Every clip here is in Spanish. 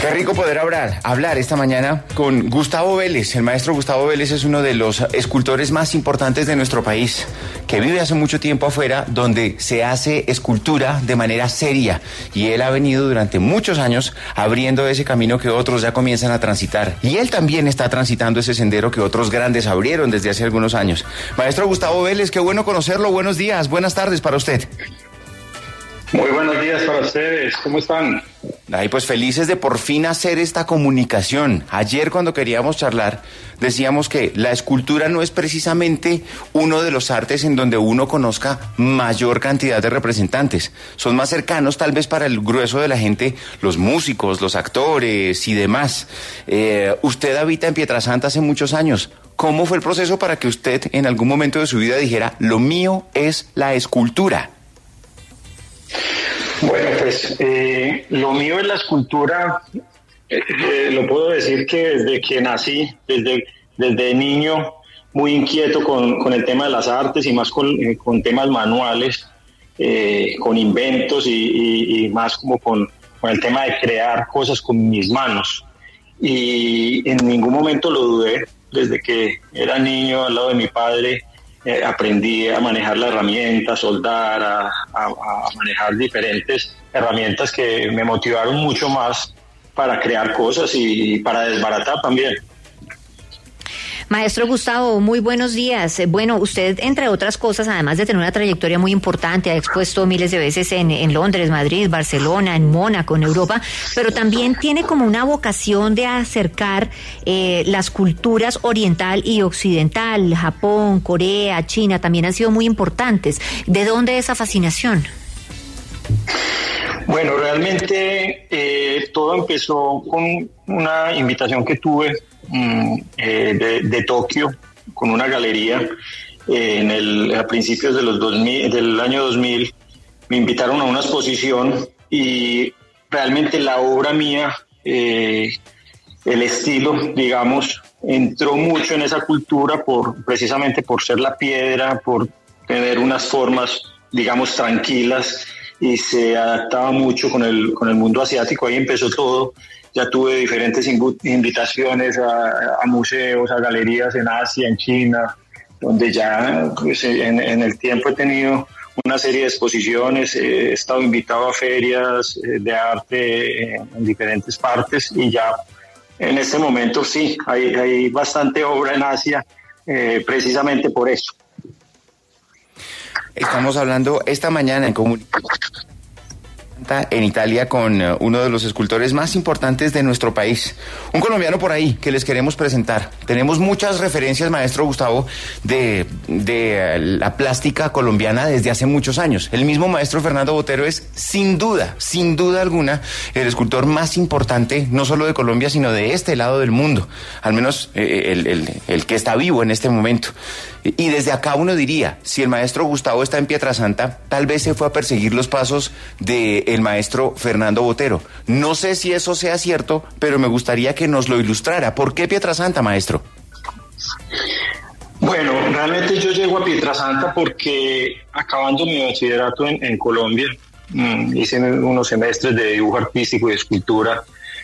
Qué rico poder hablar, hablar esta mañana con Gustavo Vélez. El maestro Gustavo Vélez es uno de los escultores más importantes de nuestro país, que vive hace mucho tiempo afuera, donde se hace escultura de manera seria. Y él ha venido durante muchos años abriendo ese camino que otros ya comienzan a transitar. Y él también está transitando ese sendero que otros grandes abrieron desde hace algunos años. Maestro Gustavo Vélez, qué bueno conocerlo. Buenos días, buenas tardes para usted. Muy buenos días para ustedes, ¿cómo están? Ay, pues felices de por fin hacer esta comunicación. Ayer cuando queríamos charlar decíamos que la escultura no es precisamente uno de los artes en donde uno conozca mayor cantidad de representantes. Son más cercanos tal vez para el grueso de la gente los músicos, los actores y demás. Eh, usted habita en Pietrasanta hace muchos años. ¿Cómo fue el proceso para que usted en algún momento de su vida dijera, lo mío es la escultura? Bueno, pues eh, lo mío es la escultura, eh, lo puedo decir que desde que nací, desde, desde niño, muy inquieto con, con el tema de las artes y más con, eh, con temas manuales, eh, con inventos y, y- y más como con, con el tema de crear cosas con mis manos. Y en ningún momento lo dudé, desde que era niño al lado de mi padre, eh, aprendí a manejar la herramienta, a soldar, a, manejar diferentes herramientas que me motivaron mucho más para crear cosas y para desbaratar también. Maestro Gustavo, muy buenos días. Eh, Bueno, usted, entre otras cosas, además de tener una trayectoria muy importante, ha expuesto miles de veces en, Londres, Madrid, Barcelona, en Mónaco, en Europa, pero también tiene como una vocación de acercar eh, las culturas oriental y occidental. Japón, Corea, China también han sido muy importantes. ¿De dónde esa fascinación? Bueno, realmente eh, todo empezó con una invitación que tuve mm, eh, de, de Tokio, con una galería eh, en el, a principios de los 2000, del año 2000. Me invitaron a una exposición y realmente la obra mía, eh, el estilo, digamos, entró mucho en esa cultura por precisamente por ser la piedra, por tener unas formas, digamos, tranquilas y se adaptaba mucho con el, con el mundo asiático. Ahí empezó todo. Ya tuve diferentes invitaciones a, a museos, a galerías en Asia, en China, donde ya pues, en, en el tiempo he tenido una serie de exposiciones, he estado invitado a ferias eh, de arte en, en diferentes partes y ya en este momento sí, hay, hay bastante obra en Asia eh, precisamente por eso. Estamos hablando esta mañana en comunicación en Italia con eh, uno de los escultores más importantes de nuestro país. Un colombiano por ahí que les queremos presentar. Tenemos muchas referencias, maestro Gustavo, de, de eh, la plástica colombiana desde hace muchos años. El mismo maestro Fernando Botero es sin duda, sin duda alguna, el escultor más importante, no solo de Colombia, sino de este lado del mundo. Al menos eh, el, el- que está vivo en este momento. Y desde acá uno diría, si el maestro Gustavo está en Pietrasanta, tal vez se fue a perseguir los pasos del maestro Fernando Botero. No sé si eso sea cierto, pero me gustaría que nos lo ilustrara. ¿Por qué Pietrasanta, maestro? Bueno, realmente yo llego a Pietrasanta porque acabando mi bachillerato en, Colombia, mm, hice unos semestres de dibujo artístico y escultura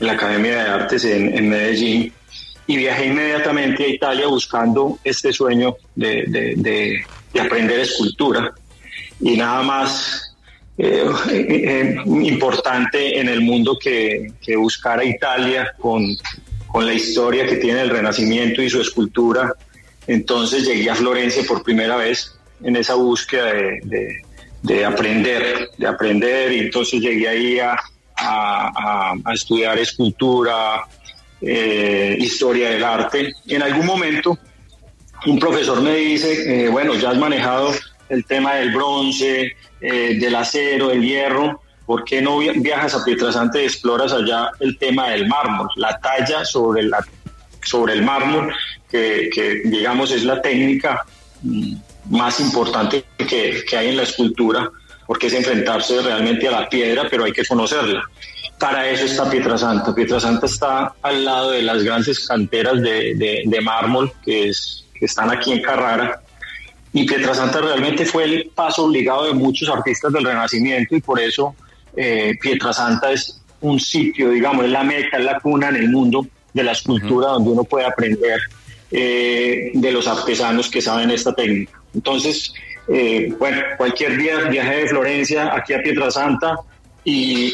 en la Academia de Artes en, Medellín y viajé inmediatamente a Italia buscando este sueño de aprender escultura y nada más eh, eh, importante en el mundo que, que buscar a Italia con, con la historia que tiene el Renacimiento y su escultura. Entonces llegué a Florencia por primera vez en esa búsqueda de, de- de aprender, de aprender, y entonces llegué ahí a, a- a- a estudiar escultura, eh, historia del arte. En algún momento un profesor me dice, eh, bueno, ya has manejado el tema del bronce, eh, del acero, del hierro, ¿por qué no viajas a Pietrasanta y exploras allá el tema del mármol, la talla sobre, el mármol, que, que digamos es la técnica mm, más importante que, hay en la escultura? porque es enfrentarse realmente a la piedra, pero hay que conocerla. Para eso está Pietrasanta. Pietrasanta está al lado de las grandes canteras de, mármol que están aquí en Carrara. Y Pietrasanta realmente fue el paso obligado de muchos artistas del Renacimiento y por eso eh, Pietrasanta es un sitio, digamos, es la meca, es la cuna en el mundo de la escultura donde uno puede aprender eh, de los artesanos que saben esta técnica. Entonces, eh, bueno, cualquier día viajé de Florencia aquí a Pietrasanta y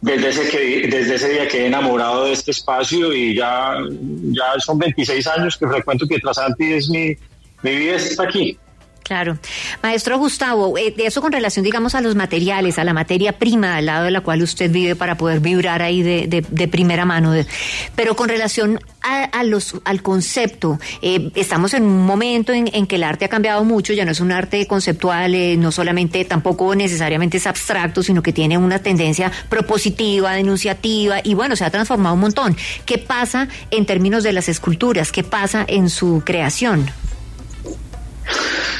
desde ese, que, desde ese día quedé enamorado de este espacio y ya, ya son 26 años que frecuento Pietrasanta y es mi, mi vida está aquí. Claro. Maestro Gustavo, eh, de eso con relación, digamos, a los materiales, a la materia prima al lado de la cual usted vive para poder vibrar ahí de, de, primera mano, pero con relación a, los, al concepto, eh, estamos en un momento en, que el arte ha cambiado mucho, ya no es un arte conceptual, eh, no solamente, tampoco necesariamente es abstracto, sino que tiene una tendencia propositiva, denunciativa, y bueno, se ha transformado un montón. ¿Qué pasa en términos de las esculturas? ¿Qué pasa en su creación?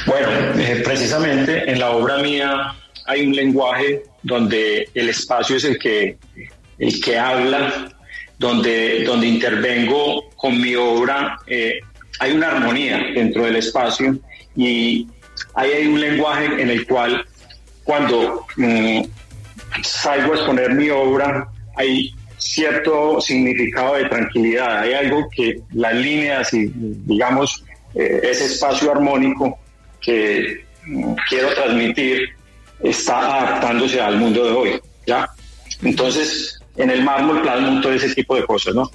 Bueno, eh, precisamente en la obra mía hay un lenguaje donde el espacio es el que, el que habla, donde, donde intervengo con mi obra. Eh, hay una armonía dentro del espacio y ahí hay un lenguaje en el cual cuando mm, salgo a exponer mi obra hay cierto significado de tranquilidad, hay algo que las líneas y digamos eh, ese espacio armónico que mm, quiero transmitir está adaptándose al mundo de hoy, ¿ya? Entonces, en el mármol plasmo todo ese tipo de cosas, ¿no?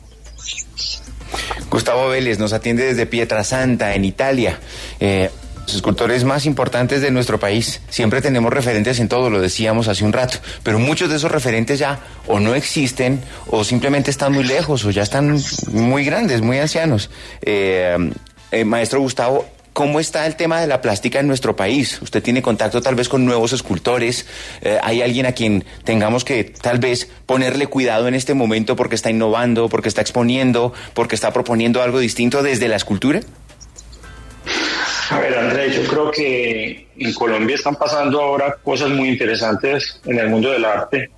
Gustavo Vélez nos atiende desde Pietrasanta, en Italia. Eh, los escultores más importantes de nuestro país. Siempre tenemos referentes en todo, lo decíamos hace un rato, pero muchos de esos referentes ya o no existen o simplemente están muy lejos o ya están muy grandes, muy ancianos. Eh, eh, maestro Gustavo, ¿Cómo está el tema de la plástica en nuestro país? Usted tiene contacto tal vez con nuevos escultores. Eh, ¿Hay alguien a quien tengamos que tal vez ponerle cuidado en este momento porque está innovando, porque está exponiendo, porque está proponiendo algo distinto desde la escultura? A ver, Andrés, yo creo que en Colombia están pasando ahora cosas muy interesantes en el mundo del arte.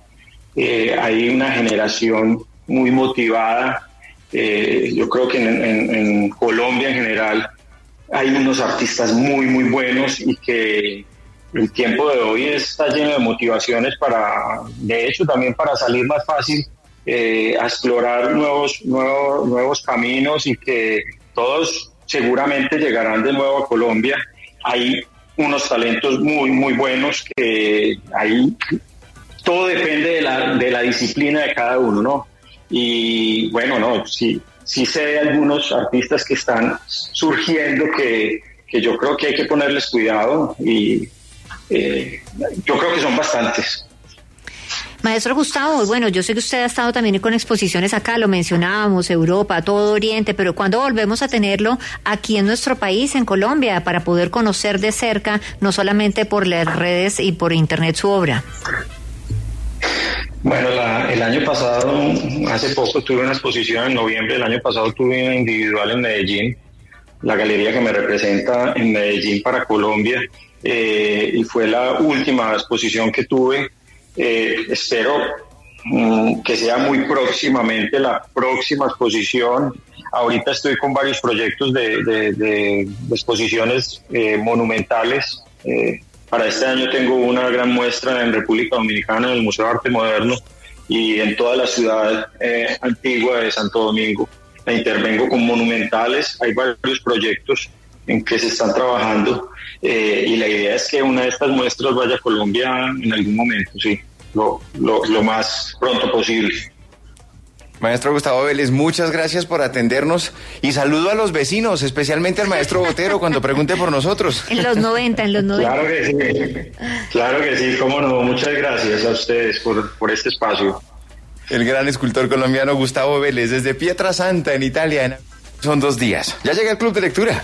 Eh, hay una generación muy motivada. Eh, yo creo que en Colombia en general hay unos artistas muy, muy buenos y que el tiempo de hoy está lleno de motivaciones para, de hecho, también para salir más fácil eh, a explorar nuevos, nuevos, nuevos caminos y que todos seguramente llegarán de nuevo a Colombia. Hay unos talentos muy, muy buenos que ahí todo depende de la, de la disciplina de cada uno, ¿no? Y bueno, no, sí, sí sé algunos artistas que están surgiendo que, yo creo que hay que ponerles cuidado y eh, yo creo que son bastantes. Maestro Gustavo, bueno, yo sé que usted ha estado también con exposiciones acá, lo mencionábamos, Europa, todo Oriente, pero ¿cuándo volvemos a tenerlo aquí en nuestro país, en Colombia, para poder conocer de cerca, no solamente por las redes y por Internet su obra? Bueno, el año pasado, hace poco tuve una exposición en noviembre del año pasado, tuve una individual en Medellín, la galería que me representa en Medellín para Colombia, eh, y fue la última exposición que tuve. Eh, espero mm, que sea muy próximamente la próxima exposición. Ahorita estoy con varios proyectos de, exposiciones eh, monumentales. Para este año tengo una gran muestra en República Dominicana, en el Museo de Arte Moderno y en toda la ciudad eh, antigua de Santo Domingo. intervengo con monumentales, hay varios proyectos en que se están trabajando eh, y la idea es que una de estas muestras vaya a Colombia en algún momento, sí, lo, lo más pronto posible. Maestro Gustavo Vélez, muchas gracias por atendernos y saludo a los vecinos, especialmente al maestro Botero cuando pregunte por nosotros. En los 90, en los 90. Claro que sí, claro que sí, cómo no. Muchas gracias a ustedes por, por este espacio. El gran escultor colombiano Gustavo Vélez desde Pietra Santa en Italia. Son dos días. Ya llega el club de lectura.